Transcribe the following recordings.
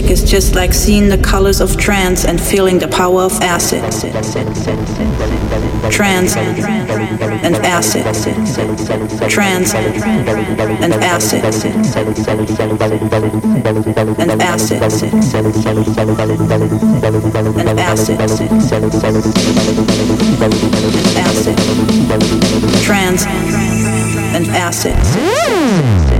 music is just like seeing the colors of trance and feeling the power of acid. Trance and acid. Trance and acid. And acid. And acid. And Acid. Trance and acid.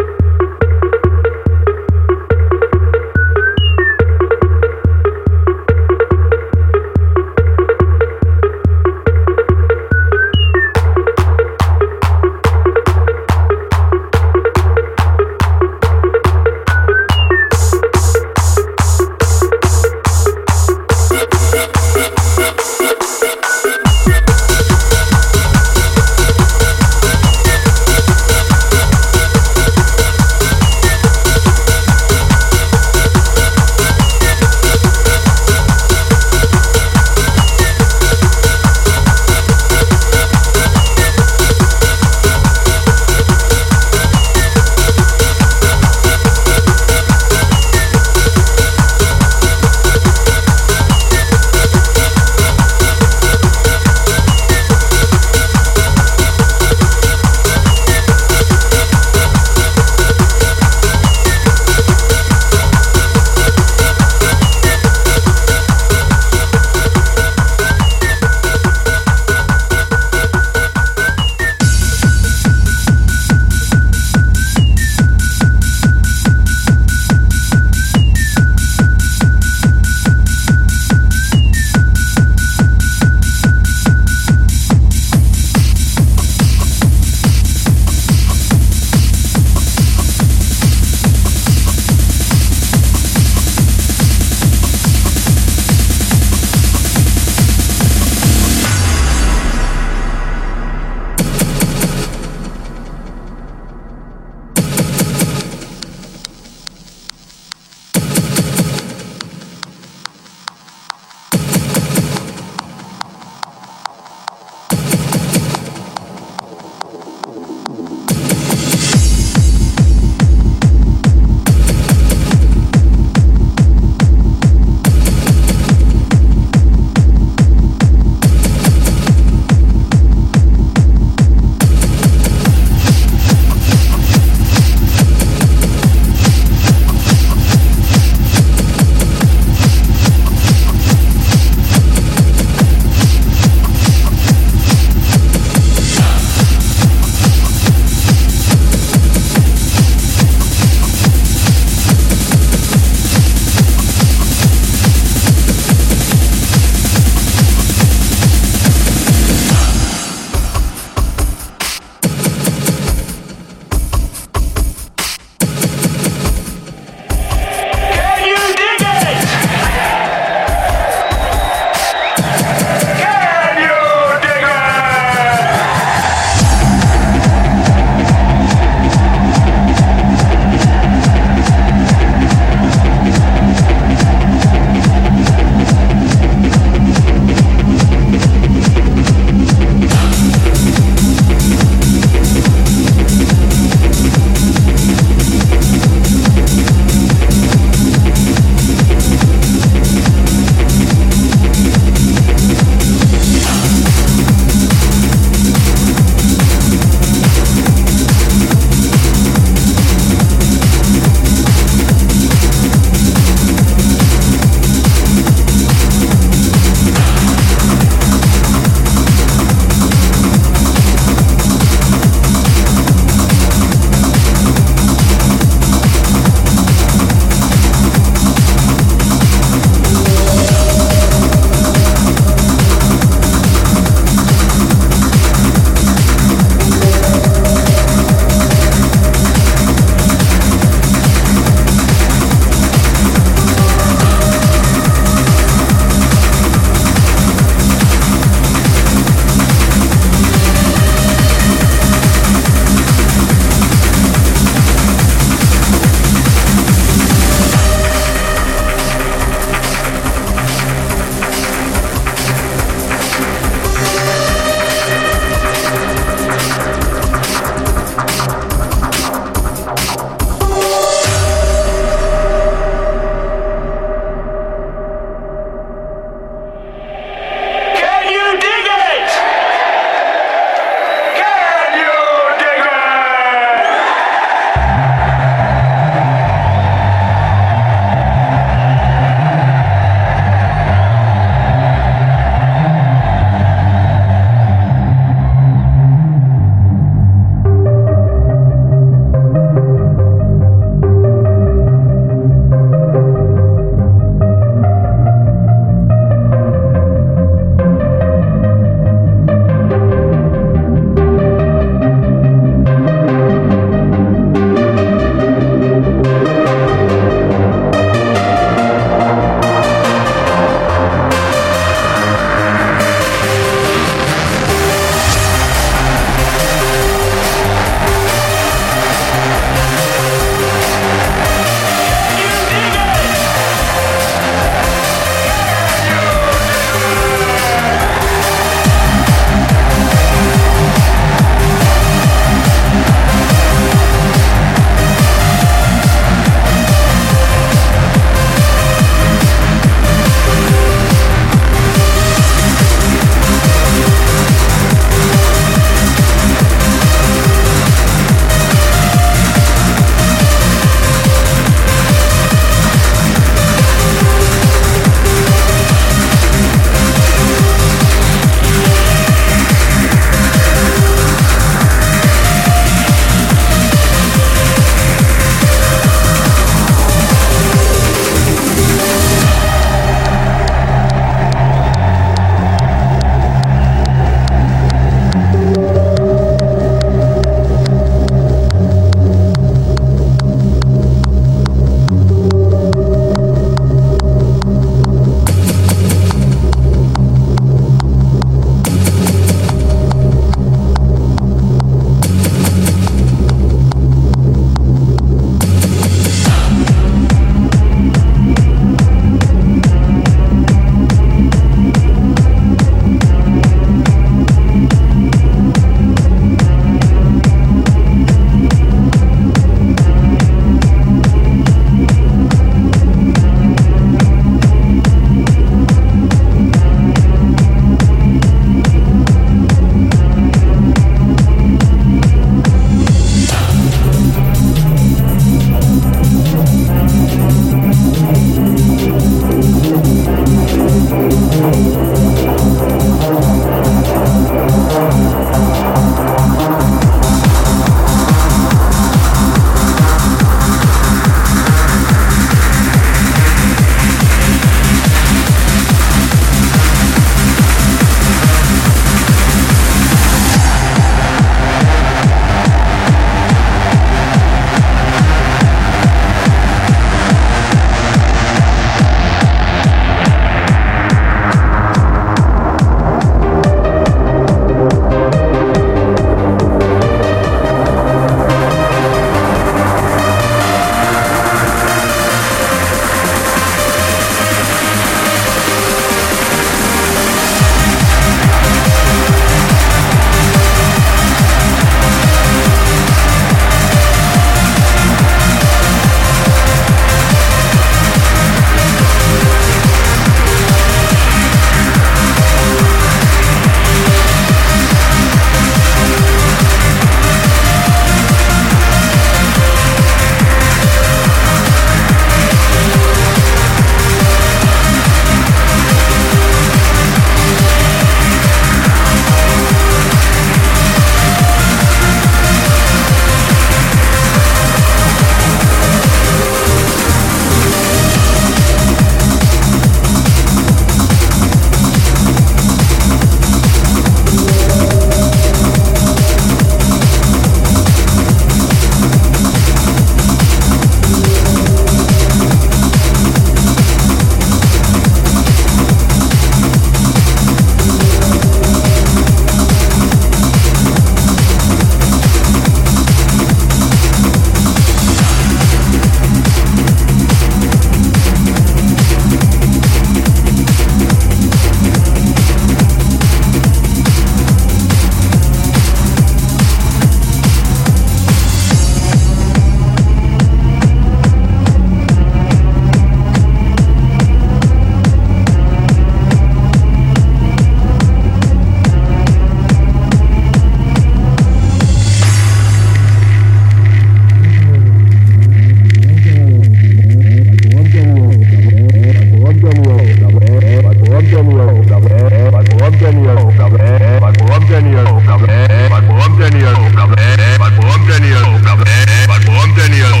Daniel,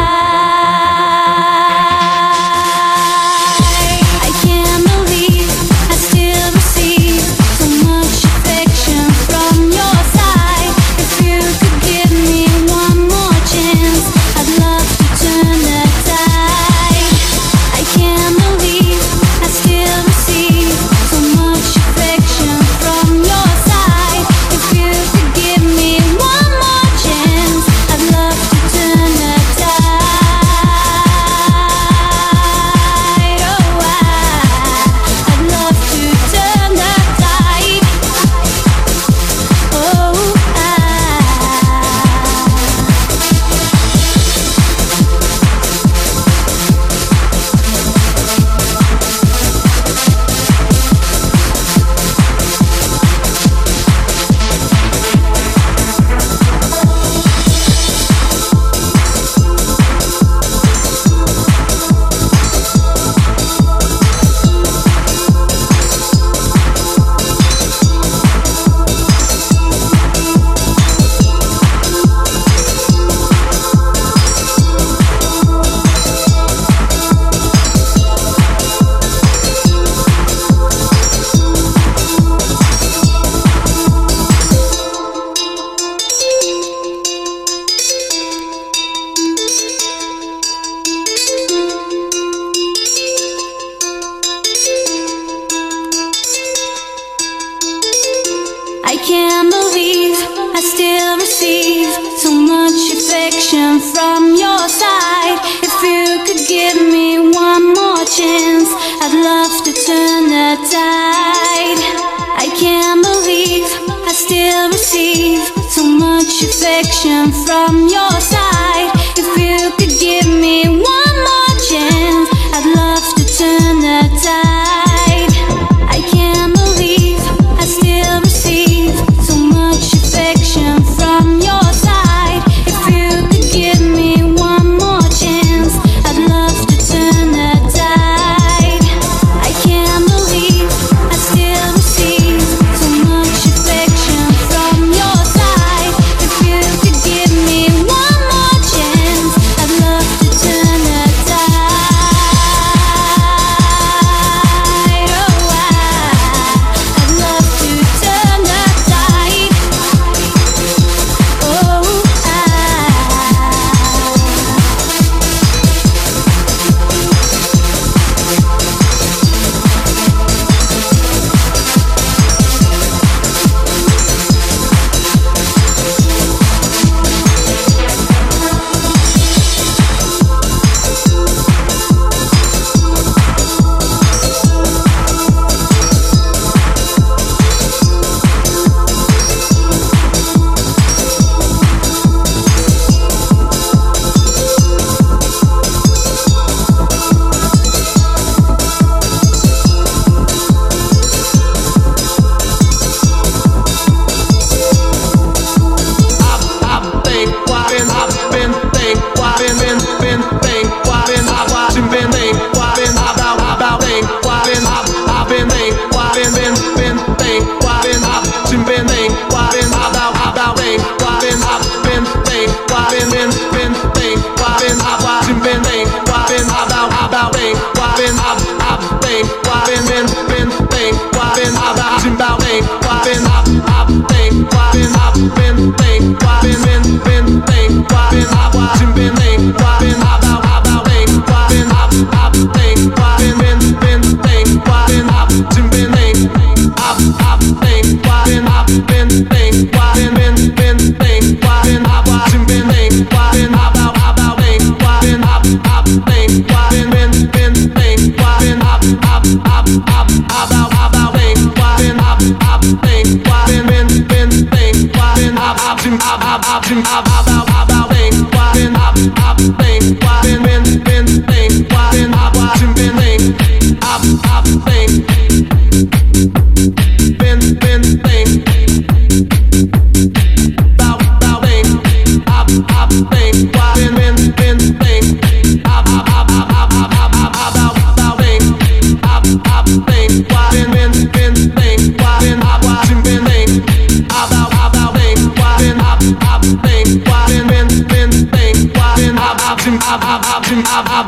One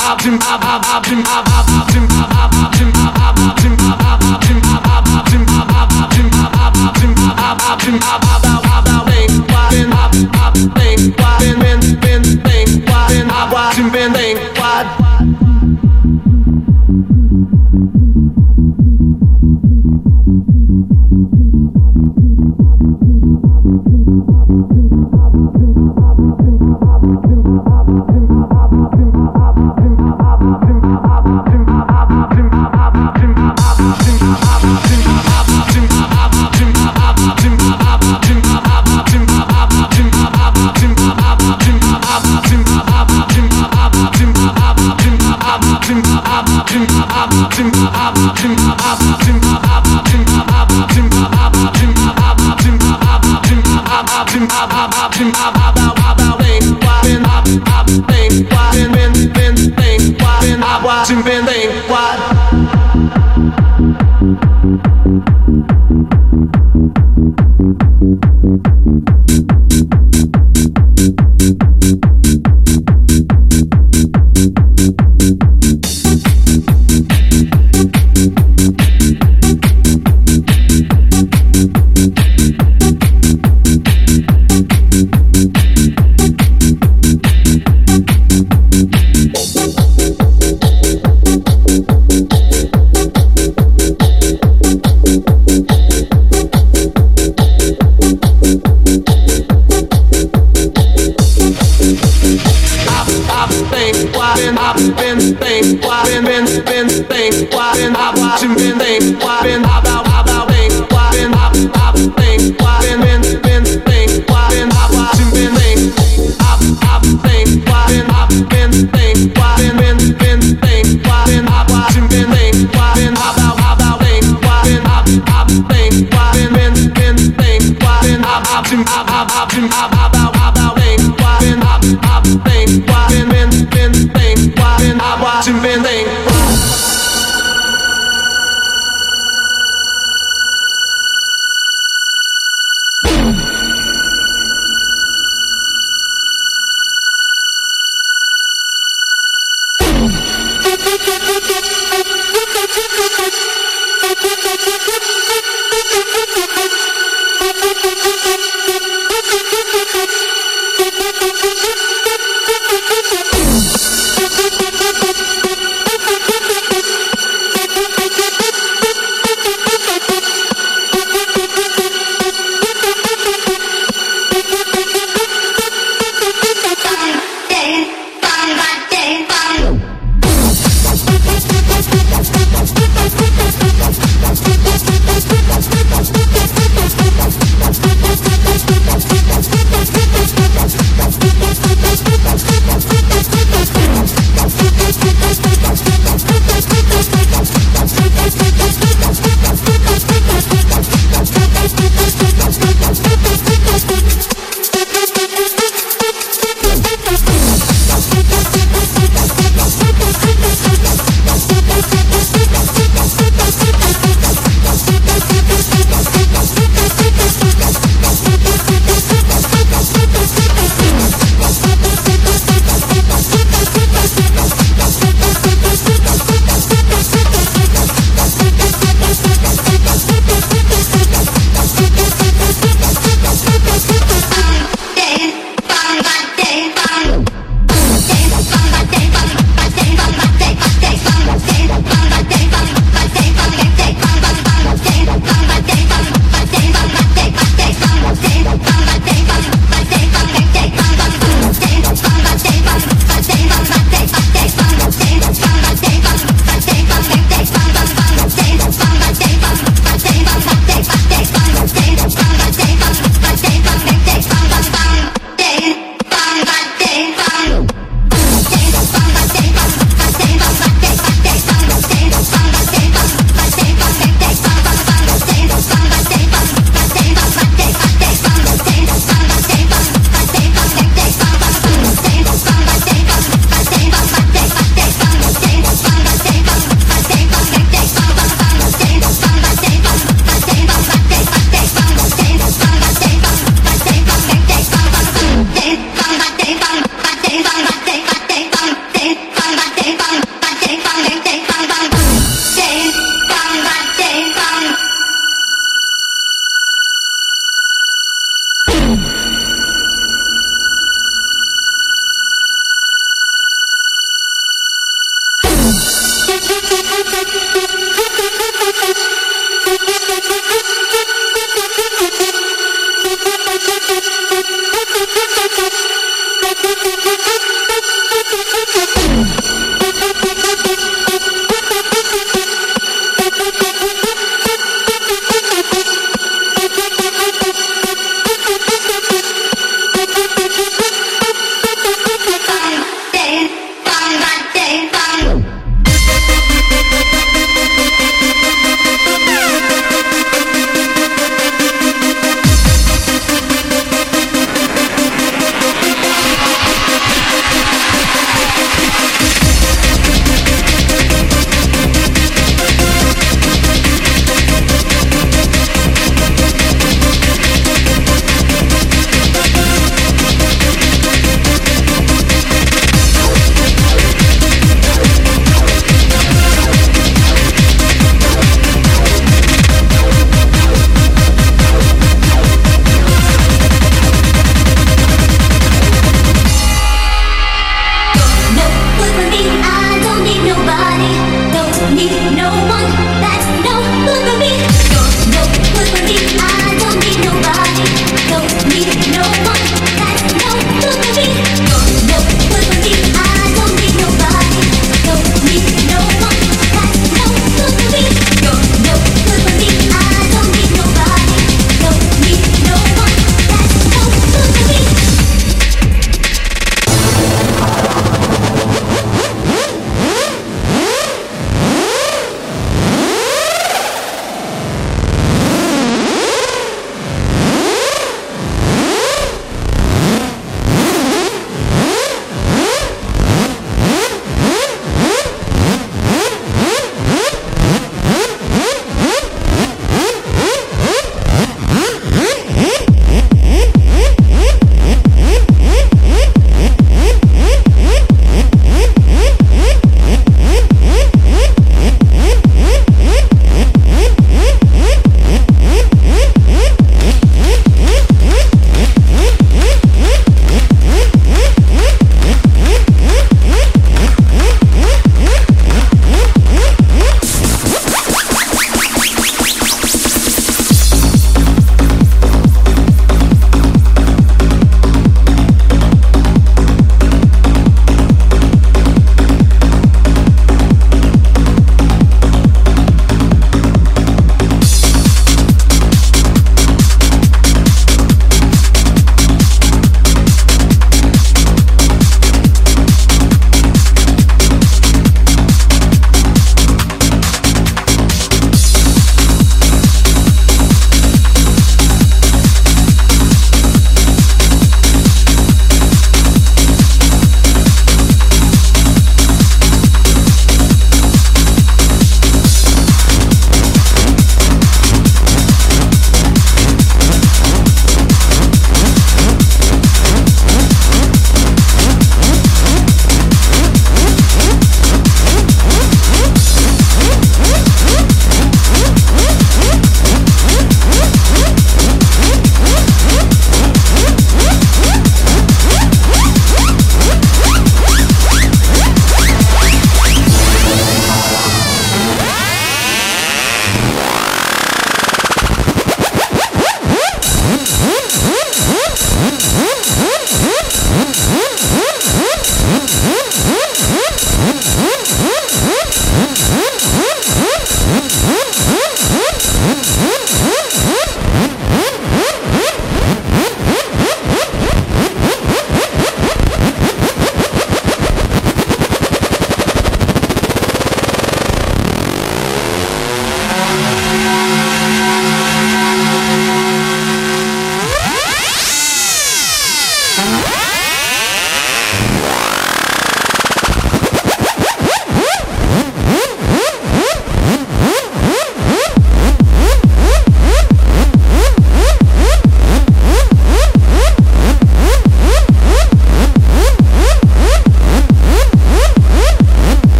I've been, I've been, I've been, I've been.